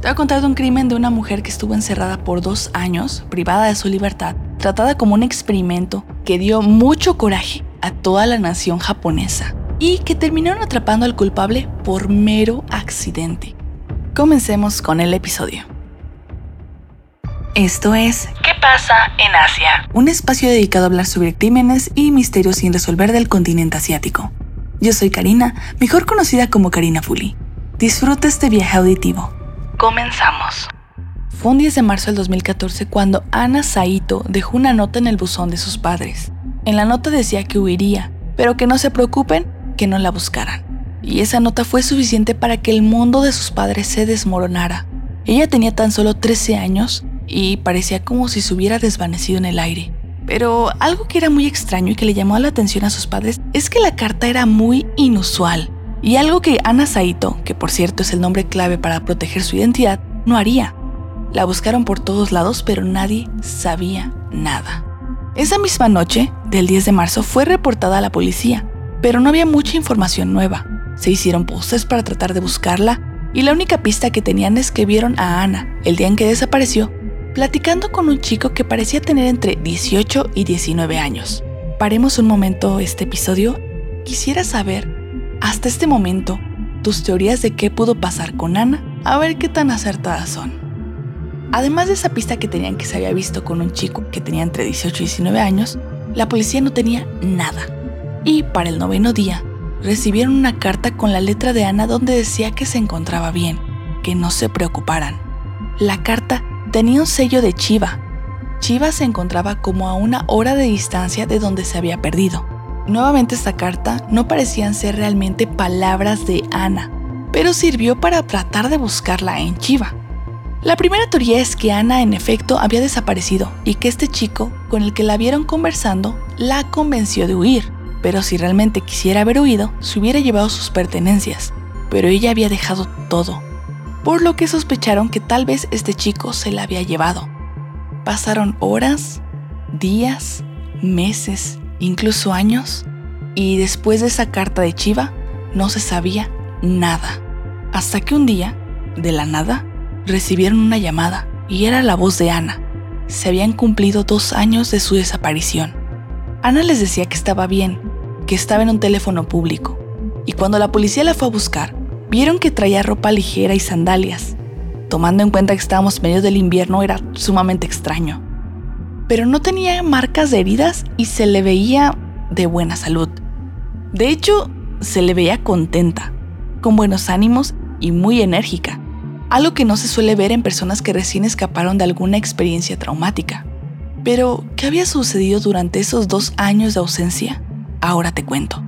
Te voy a contar un crimen de una mujer que estuvo encerrada por dos años, privada de su libertad, tratada como un experimento que dio mucho coraje a toda la nación japonesa y que terminaron atrapando al culpable por mero accidente. Comencemos con el episodio. Esto es ¿Qué pasa en Asia? Un espacio dedicado a hablar sobre crímenes y misterios sin resolver del continente asiático. Yo soy Karina, mejor conocida como Karina Fuli. Disfruta este viaje auditivo. Comenzamos. Fue un 10 de marzo del 2014 cuando Ana Saito dejó una nota en el buzón de sus padres. En la nota decía que huiría, pero que no se preocupen, que no la buscaran. Y esa nota fue suficiente para que el mundo de sus padres se desmoronara. Ella tenía tan solo 13 años y parecía como si se hubiera desvanecido en el aire. Pero algo que era muy extraño y que le llamó la atención a sus padres es que la carta era muy inusual. Y algo que Ana Saito, que por cierto es el nombre clave para proteger su identidad, no haría. La buscaron por todos lados, pero nadie sabía nada. Esa misma noche, del 10 de marzo, fue reportada a la policía, pero no había mucha información nueva. Se hicieron postes para tratar de buscarla y la única pista que tenían es que vieron a Ana, el día en que desapareció, platicando con un chico que parecía tener entre 18 y 19 años. Paremos un momento este episodio. Quisiera saber hasta este momento, tus teorías de qué pudo pasar con Ana, a ver qué tan acertadas son. Además de esa pista que tenían que se había visto con un chico que tenía entre 18 y 19 años, la policía no tenía nada. Y para el noveno día, recibieron una carta con la letra de Ana donde decía que se encontraba bien, que no se preocuparan. La carta tenía un sello de Chiva. Chiva se encontraba como a una hora de distancia de donde se había perdido. Nuevamente esta carta no parecían ser realmente palabras de Ana, pero sirvió para tratar de buscarla en Chiva. La primera teoría es que Ana en efecto había desaparecido y que este chico con el que la vieron conversando la convenció de huir, pero si realmente quisiera haber huido, se hubiera llevado sus pertenencias, pero ella había dejado todo, por lo que sospecharon que tal vez este chico se la había llevado. Pasaron horas, días, meses incluso años, y después de esa carta de Chiva no se sabía nada. Hasta que un día, de la nada, recibieron una llamada y era la voz de Ana. Se habían cumplido dos años de su desaparición. Ana les decía que estaba bien, que estaba en un teléfono público, y cuando la policía la fue a buscar, vieron que traía ropa ligera y sandalias. Tomando en cuenta que estábamos medio del invierno era sumamente extraño pero no tenía marcas de heridas y se le veía de buena salud. De hecho, se le veía contenta, con buenos ánimos y muy enérgica, algo que no se suele ver en personas que recién escaparon de alguna experiencia traumática. Pero, ¿qué había sucedido durante esos dos años de ausencia? Ahora te cuento.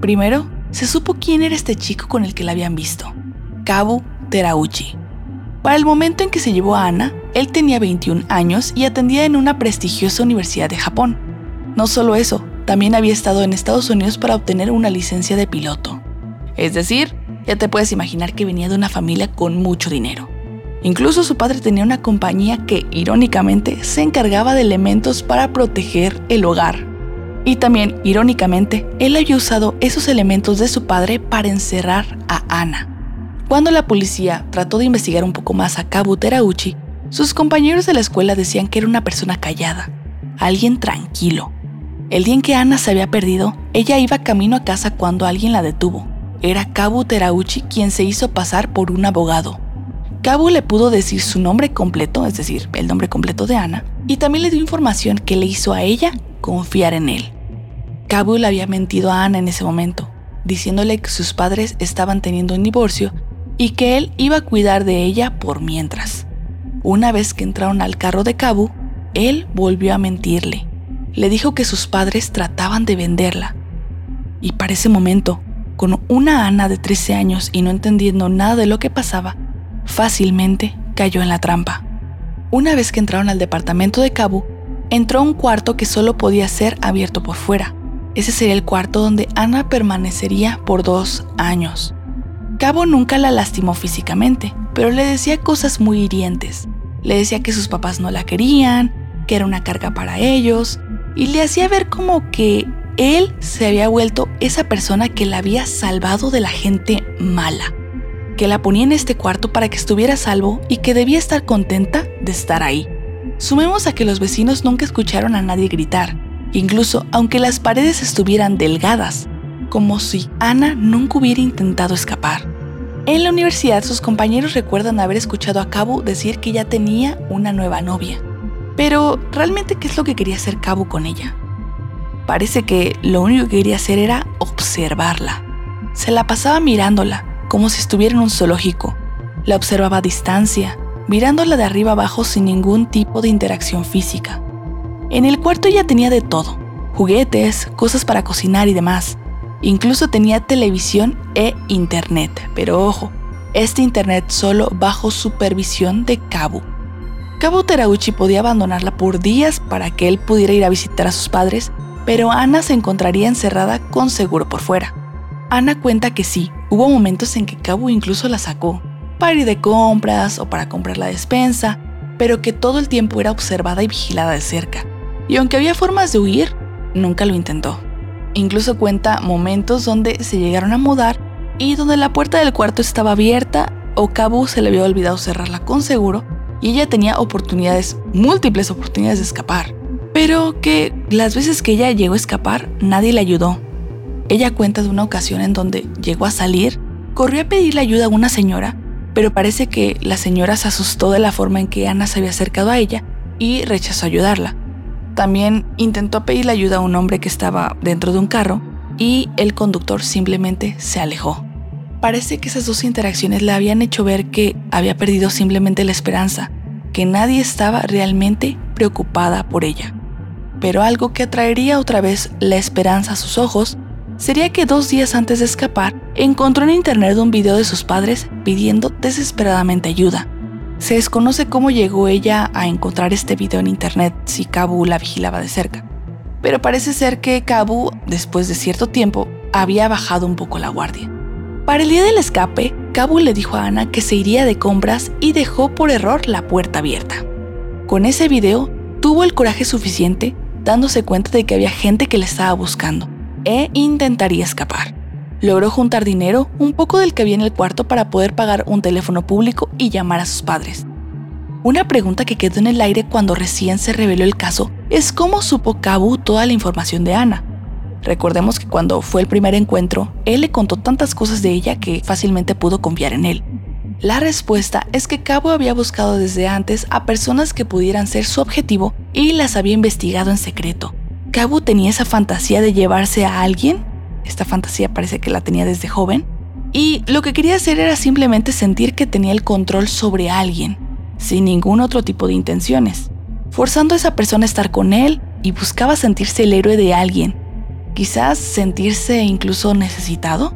Primero, se supo quién era este chico con el que la habían visto, Kabu Terauchi. Para el momento en que se llevó a Ana, él tenía 21 años y atendía en una prestigiosa universidad de Japón. No solo eso, también había estado en Estados Unidos para obtener una licencia de piloto. Es decir, ya te puedes imaginar que venía de una familia con mucho dinero. Incluso su padre tenía una compañía que, irónicamente, se encargaba de elementos para proteger el hogar. Y también, irónicamente, él había usado esos elementos de su padre para encerrar a Ana. Cuando la policía trató de investigar un poco más a Kabu Terauchi, sus compañeros de la escuela decían que era una persona callada, alguien tranquilo. El día en que Ana se había perdido, ella iba camino a casa cuando alguien la detuvo. Era Kabu Terauchi quien se hizo pasar por un abogado. Kabu le pudo decir su nombre completo, es decir, el nombre completo de Ana, y también le dio información que le hizo a ella confiar en él. Kabu le había mentido a Ana en ese momento, diciéndole que sus padres estaban teniendo un divorcio y que él iba a cuidar de ella por mientras. Una vez que entraron al carro de Cabu, él volvió a mentirle. Le dijo que sus padres trataban de venderla. Y para ese momento, con una Ana de 13 años y no entendiendo nada de lo que pasaba, fácilmente cayó en la trampa. Una vez que entraron al departamento de Cabu, entró a un cuarto que solo podía ser abierto por fuera. Ese sería el cuarto donde Ana permanecería por dos años. Cabo nunca la lastimó físicamente, pero le decía cosas muy hirientes. Le decía que sus papás no la querían, que era una carga para ellos, y le hacía ver como que él se había vuelto esa persona que la había salvado de la gente mala, que la ponía en este cuarto para que estuviera salvo y que debía estar contenta de estar ahí. Sumemos a que los vecinos nunca escucharon a nadie gritar, incluso aunque las paredes estuvieran delgadas, como si Ana nunca hubiera intentado escapar. En la universidad sus compañeros recuerdan haber escuchado a Cabu decir que ya tenía una nueva novia. Pero, ¿realmente qué es lo que quería hacer Cabu con ella? Parece que lo único que quería hacer era observarla. Se la pasaba mirándola, como si estuviera en un zoológico. La observaba a distancia, mirándola de arriba abajo sin ningún tipo de interacción física. En el cuarto ella tenía de todo, juguetes, cosas para cocinar y demás. Incluso tenía televisión e internet, pero ojo, este internet solo bajo supervisión de Kabu. Kabu Terauchi podía abandonarla por días para que él pudiera ir a visitar a sus padres, pero Ana se encontraría encerrada con seguro por fuera. Ana cuenta que sí, hubo momentos en que Kabu incluso la sacó, para ir de compras o para comprar la despensa, pero que todo el tiempo era observada y vigilada de cerca. Y aunque había formas de huir, nunca lo intentó. Incluso cuenta momentos donde se llegaron a mudar y donde la puerta del cuarto estaba abierta o Kabu se le había olvidado cerrarla con seguro y ella tenía oportunidades, múltiples oportunidades de escapar. Pero que las veces que ella llegó a escapar, nadie le ayudó, ella cuenta de una ocasión en donde llegó a salir, corrió a pedirle ayuda a una señora, pero parece que la señora se asustó de la forma en que Ana se había acercado a ella y rechazó ayudarla. También intentó pedirle ayuda a un hombre que estaba dentro de un carro y el conductor simplemente se alejó. Parece que esas dos interacciones le habían hecho ver que había perdido simplemente la esperanza, que nadie estaba realmente preocupada por ella. Pero algo que atraería otra vez la esperanza a sus ojos sería que dos días antes de escapar, encontró en internet un video de sus padres pidiendo desesperadamente ayuda. Se desconoce cómo llegó ella a encontrar este video en internet si Kabu la vigilaba de cerca. Pero parece ser que Kabu, después de cierto tiempo, había bajado un poco la guardia. Para el día del escape, Kabu le dijo a Ana que se iría de compras y dejó por error la puerta abierta. Con ese video, tuvo el coraje suficiente dándose cuenta de que había gente que le estaba buscando e intentaría escapar. Logró juntar dinero, un poco del que había en el cuarto para poder pagar un teléfono público y llamar a sus padres. Una pregunta que quedó en el aire cuando recién se reveló el caso es cómo supo Cabu toda la información de Ana. Recordemos que cuando fue el primer encuentro, él le contó tantas cosas de ella que fácilmente pudo confiar en él. La respuesta es que Cabo había buscado desde antes a personas que pudieran ser su objetivo y las había investigado en secreto, Cabu tenía esa fantasía de llevarse a alguien, esta fantasía parece que la tenía desde joven, y lo que quería hacer era simplemente sentir que tenía el control sobre alguien, sin ningún otro tipo de intenciones, forzando a esa persona a estar con él y buscaba sentirse el héroe de alguien, quizás sentirse incluso necesitado.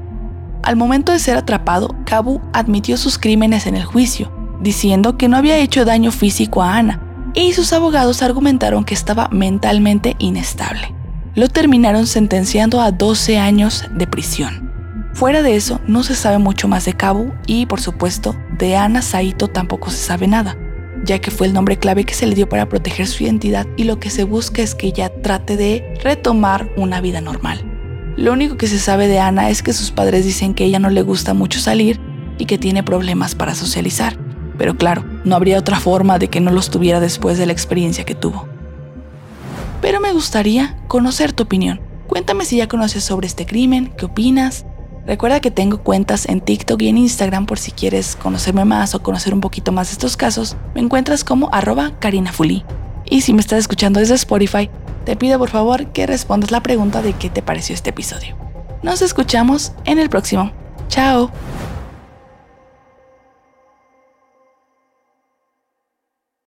Al momento de ser atrapado, Cabu admitió sus crímenes en el juicio, diciendo que no había hecho daño físico a Ana, y sus abogados argumentaron que estaba mentalmente inestable. Lo terminaron sentenciando a 12 años de prisión. Fuera de eso, no se sabe mucho más de Kabu y, por supuesto, de Ana Saito tampoco se sabe nada, ya que fue el nombre clave que se le dio para proteger su identidad y lo que se busca es que ella trate de retomar una vida normal. Lo único que se sabe de Ana es que sus padres dicen que ella no le gusta mucho salir y que tiene problemas para socializar. Pero claro, no habría otra forma de que no los tuviera después de la experiencia que tuvo. Pero me gustaría conocer tu opinión. Cuéntame si ya conoces sobre este crimen, qué opinas. Recuerda que tengo cuentas en TikTok y en Instagram por si quieres conocerme más o conocer un poquito más de estos casos. Me encuentras como arroba karinafuli. Y si me estás escuchando desde Spotify, te pido por favor que respondas la pregunta de qué te pareció este episodio. Nos escuchamos en el próximo. Chao.